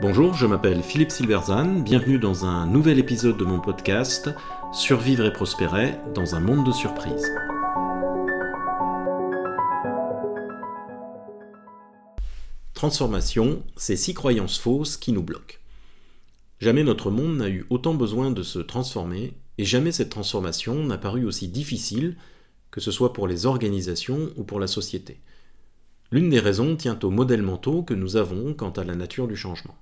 Bonjour, je m'appelle Philippe Silverzan, bienvenue dans un nouvel épisode de mon podcast Survivre et prospérer dans un monde de surprises. Transformation, c'est six croyances fausses qui nous bloquent. Jamais notre monde n'a eu autant besoin de se transformer et jamais cette transformation n'a paru aussi difficile, que ce soit pour les organisations ou pour la société. L'une des raisons tient aux modèles mentaux que nous avons quant à la nature du changement.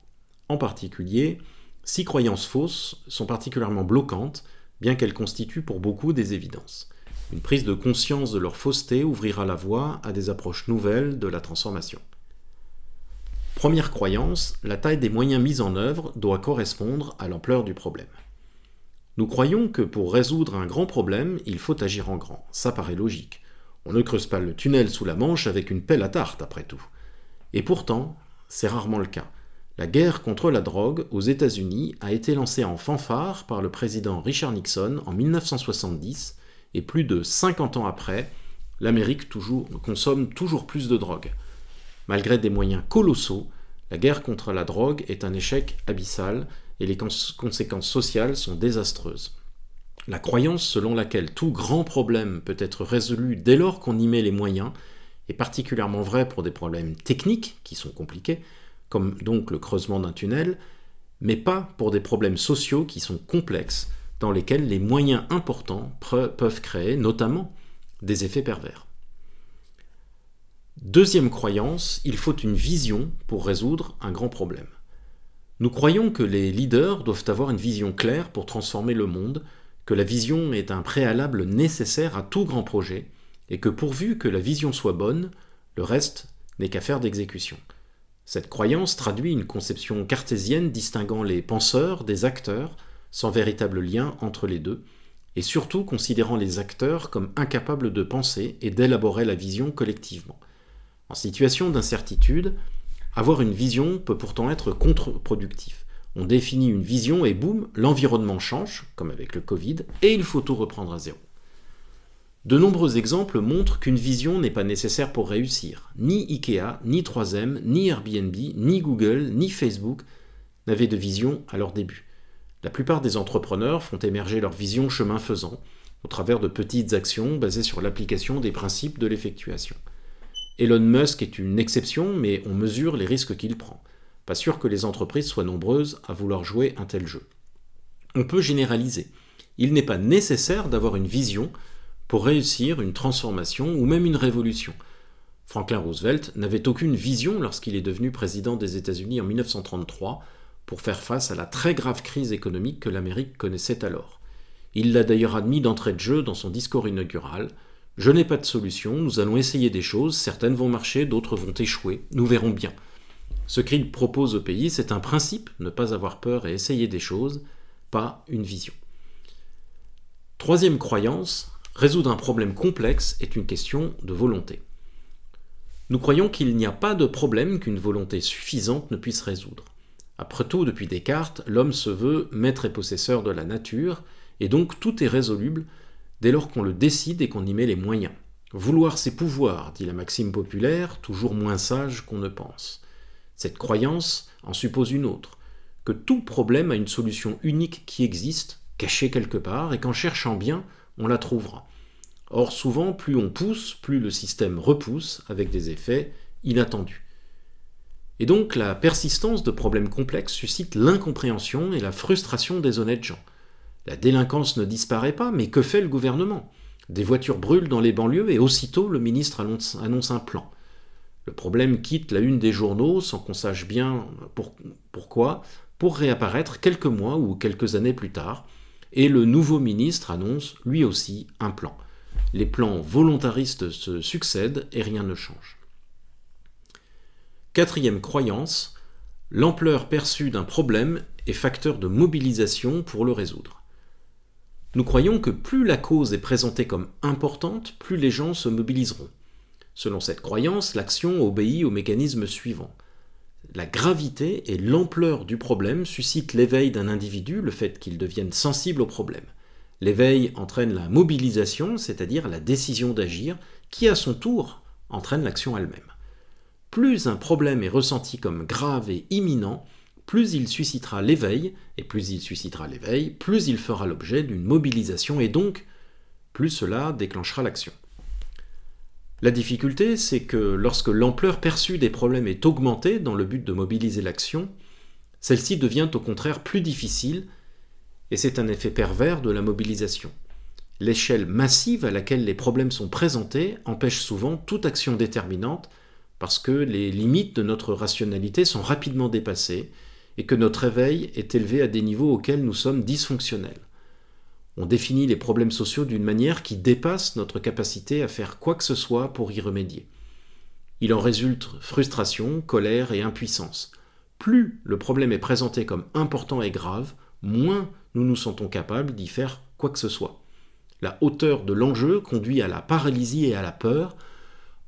En particulier, six croyances fausses sont particulièrement bloquantes, bien qu'elles constituent pour beaucoup des évidences. Une prise de conscience de leur fausseté ouvrira la voie à des approches nouvelles de la transformation. Première croyance, la taille des moyens mis en œuvre doit correspondre à l'ampleur du problème. Nous croyons que pour résoudre un grand problème, il faut agir en grand. Ça paraît logique. On ne creuse pas le tunnel sous la Manche avec une pelle à tarte, après tout. Et pourtant, c'est rarement le cas. La guerre contre la drogue aux États-Unis a été lancée en fanfare par le président Richard Nixon en 1970, et plus de 50 ans après, l'Amérique consomme toujours plus de drogue. Malgré des moyens colossaux, la guerre contre la drogue est un échec abyssal et les conséquences sociales sont désastreuses. La croyance selon laquelle tout grand problème peut être résolu dès lors qu'on y met les moyens est particulièrement vraie pour des problèmes techniques qui sont compliqués, comme donc le creusement d'un tunnel, mais pas pour des problèmes sociaux qui sont complexes, dans lesquels les moyens importants peuvent créer notamment des effets pervers. Deuxième croyance, il faut une vision pour résoudre un grand problème. Nous croyons que les leaders doivent avoir une vision claire pour transformer le monde, que la vision est un préalable nécessaire à tout grand projet, et que pourvu que la vision soit bonne, le reste n'est qu'affaire d'exécution. Cette croyance traduit une conception cartésienne distinguant les penseurs des acteurs, sans véritable lien entre les deux, et surtout considérant les acteurs comme incapables de penser et d'élaborer la vision collectivement. En situation d'incertitude, avoir une vision peut pourtant être contre-productif. On définit une vision et boum, l'environnement change, comme avec le Covid, et il faut tout reprendre à zéro. De nombreux exemples montrent qu'une vision n'est pas nécessaire pour réussir. Ni Ikea, ni 3M, ni Airbnb, ni Google, ni Facebook n'avaient de vision à leur début. La plupart des entrepreneurs font émerger leur vision chemin faisant, au travers de petites actions basées sur l'application des principes de l'effectuation. Elon Musk est une exception, mais on mesure les risques qu'il prend. Pas sûr que les entreprises soient nombreuses à vouloir jouer un tel jeu. On peut généraliser. Il n'est pas nécessaire d'avoir une vision pour réussir une transformation ou même une révolution. Franklin Roosevelt n'avait aucune vision lorsqu'il est devenu président des États-Unis en 1933 pour faire face à la très grave crise économique que l'Amérique connaissait alors. Il l'a d'ailleurs admis d'entrée de jeu dans son discours inaugural. Je n'ai pas de solution, nous allons essayer des choses, certaines vont marcher, d'autres vont échouer, nous verrons bien. Ce qu'il propose au pays, c'est un principe, ne pas avoir peur et essayer des choses, pas une vision. Troisième croyance, résoudre un problème complexe est une question de volonté. Nous croyons qu'il n'y a pas de problème qu'une volonté suffisante ne puisse résoudre. Après tout, depuis Descartes, l'homme se veut maître et possesseur de la nature, et donc tout est résoluble dès lors qu'on le décide et qu'on y met les moyens. Vouloir ses pouvoirs, dit la maxime populaire, toujours moins sage qu'on ne pense. Cette croyance en suppose une autre, que tout problème a une solution unique qui existe, cachée quelque part, et qu'en cherchant bien, on la trouvera. Or, souvent, plus on pousse, plus le système repousse, avec des effets inattendus. Et donc, la persistance de problèmes complexes suscite l'incompréhension et la frustration des honnêtes gens. La délinquance ne disparaît pas, mais que fait le gouvernement? Des voitures brûlent dans les banlieues et aussitôt le ministre annonce un plan. Le problème quitte la une des journaux sans qu'on sache bien pourquoi, pour réapparaître quelques mois ou quelques années plus tard, et le nouveau ministre annonce lui aussi un plan. Les plans volontaristes se succèdent et rien ne change. Quatrième croyance, l'ampleur perçue d'un problème est facteur de mobilisation pour le résoudre. Nous croyons que plus la cause est présentée comme importante, plus les gens se mobiliseront. Selon cette croyance, l'action obéit au mécanisme suivant. La gravité et l'ampleur du problème suscitent l'éveil d'un individu, le fait qu'il devienne sensible au problème. L'éveil entraîne la mobilisation, c'est-à-dire la décision d'agir, qui à son tour entraîne l'action elle-même. plus un problème est ressenti comme grave et imminent, plus il suscitera l'éveil, et plus il suscitera l'éveil, plus il fera l'objet d'une mobilisation, et donc plus cela déclenchera l'action. La difficulté, c'est que lorsque l'ampleur perçue des problèmes est augmentée dans le but de mobiliser l'action, celle-ci devient au contraire plus difficile, et c'est un effet pervers de la mobilisation. L'échelle massive à laquelle les problèmes sont présentés empêche souvent toute action déterminante parce que les limites de notre rationalité sont rapidement dépassées et que notre éveil est élevé à des niveaux auxquels nous sommes dysfonctionnels. On définit les problèmes sociaux d'une manière qui dépasse notre capacité à faire quoi que ce soit pour y remédier. Il en résulte frustration, colère et impuissance. Plus le problème est présenté comme important et grave, moins nous nous sentons capables d'y faire quoi que ce soit. La hauteur de l'enjeu conduit à la paralysie et à la peur,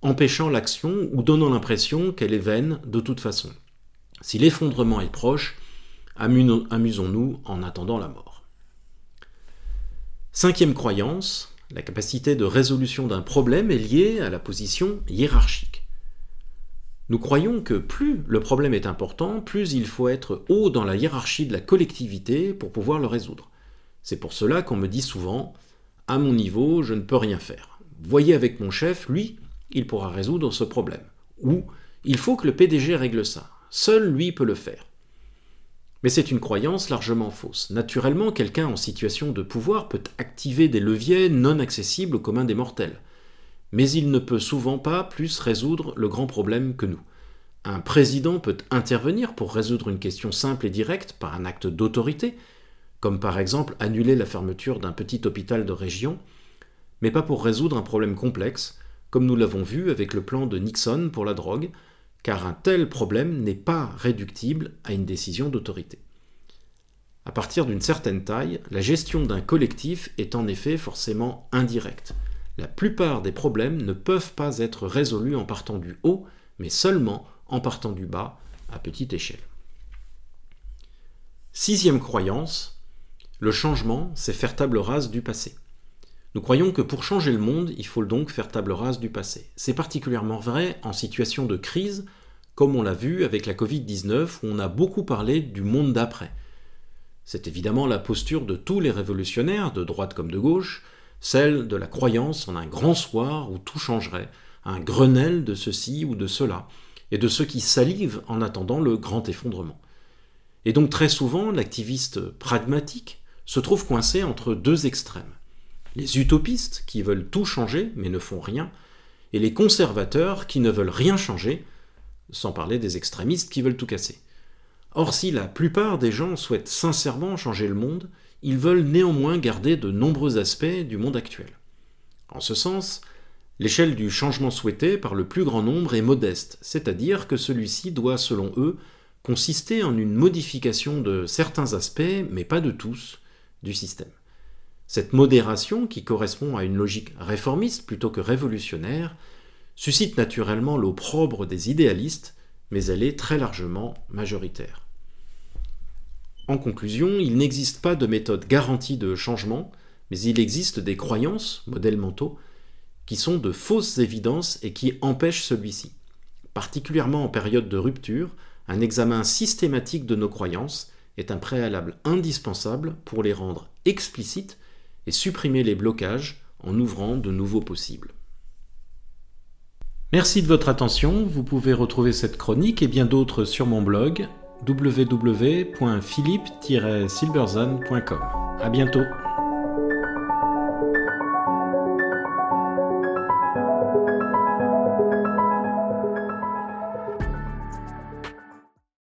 empêchant l'action ou donnant l'impression qu'elle est vaine de toute façon. Si l'effondrement est proche, amusons-nous en attendant la mort. Cinquième croyance, la capacité de résolution d'un problème est liée à la position hiérarchique. Nous croyons que plus le problème est important, plus il faut être haut dans la hiérarchie de la collectivité pour pouvoir le résoudre. C'est pour cela qu'on me dit souvent À mon niveau, je ne peux rien faire. Voyez avec mon chef, lui, il pourra résoudre ce problème. Ou Il faut que le PDG règle ça. Seul lui peut le faire. Mais c'est une croyance largement fausse. Naturellement, quelqu'un en situation de pouvoir peut activer des leviers non accessibles au commun des mortels. Mais il ne peut souvent pas plus résoudre le grand problème que nous. Un président peut intervenir pour résoudre une question simple et directe par un acte d'autorité, comme par exemple annuler la fermeture d'un petit hôpital de région, mais pas pour résoudre un problème complexe, comme nous l'avons vu avec le plan de Nixon pour la drogue, car un tel problème n'est pas réductible à une décision d'autorité. À partir d'une certaine taille, la gestion d'un collectif est en effet forcément indirecte. La plupart des problèmes ne peuvent pas être résolus en partant du haut, mais seulement en partant du bas, à petite échelle. Sixième croyance, le changement, c'est faire table rase du passé. Nous croyons que pour changer le monde, il faut donc faire table rase du passé. C'est particulièrement vrai en situation de crise, comme on l'a vu avec la Covid-19, où on a beaucoup parlé du monde d'après. C'est évidemment la posture de tous les révolutionnaires, de droite comme de gauche, celle de la croyance en un grand soir où tout changerait, un Grenelle de ceci ou de cela, et de ceux qui salivent en attendant le grand effondrement. Et donc très souvent, l'activiste pragmatique se trouve coincé entre deux extrêmes les utopistes qui veulent tout changer mais ne font rien, et les conservateurs qui ne veulent rien changer, sans parler des extrémistes qui veulent tout casser. Or si la plupart des gens souhaitent sincèrement changer le monde, ils veulent néanmoins garder de nombreux aspects du monde actuel. En ce sens, l'échelle du changement souhaité par le plus grand nombre est modeste, c'est-à-dire que celui-ci doit, selon eux, consister en une modification de certains aspects, mais pas de tous, du système. Cette modération, qui correspond à une logique réformiste plutôt que révolutionnaire, suscite naturellement l'opprobre des idéalistes, mais elle est très largement majoritaire. En conclusion, il n'existe pas de méthode garantie de changement, mais il existe des croyances, modèles mentaux, qui sont de fausses évidences et qui empêchent celui-ci. Particulièrement en période de rupture, un examen systématique de nos croyances est un préalable indispensable pour les rendre explicites et supprimer les blocages en ouvrant de nouveaux possibles. Merci de votre attention, vous pouvez retrouver cette chronique et bien d'autres sur mon blog www.philippe-silberzan.com. À bientôt.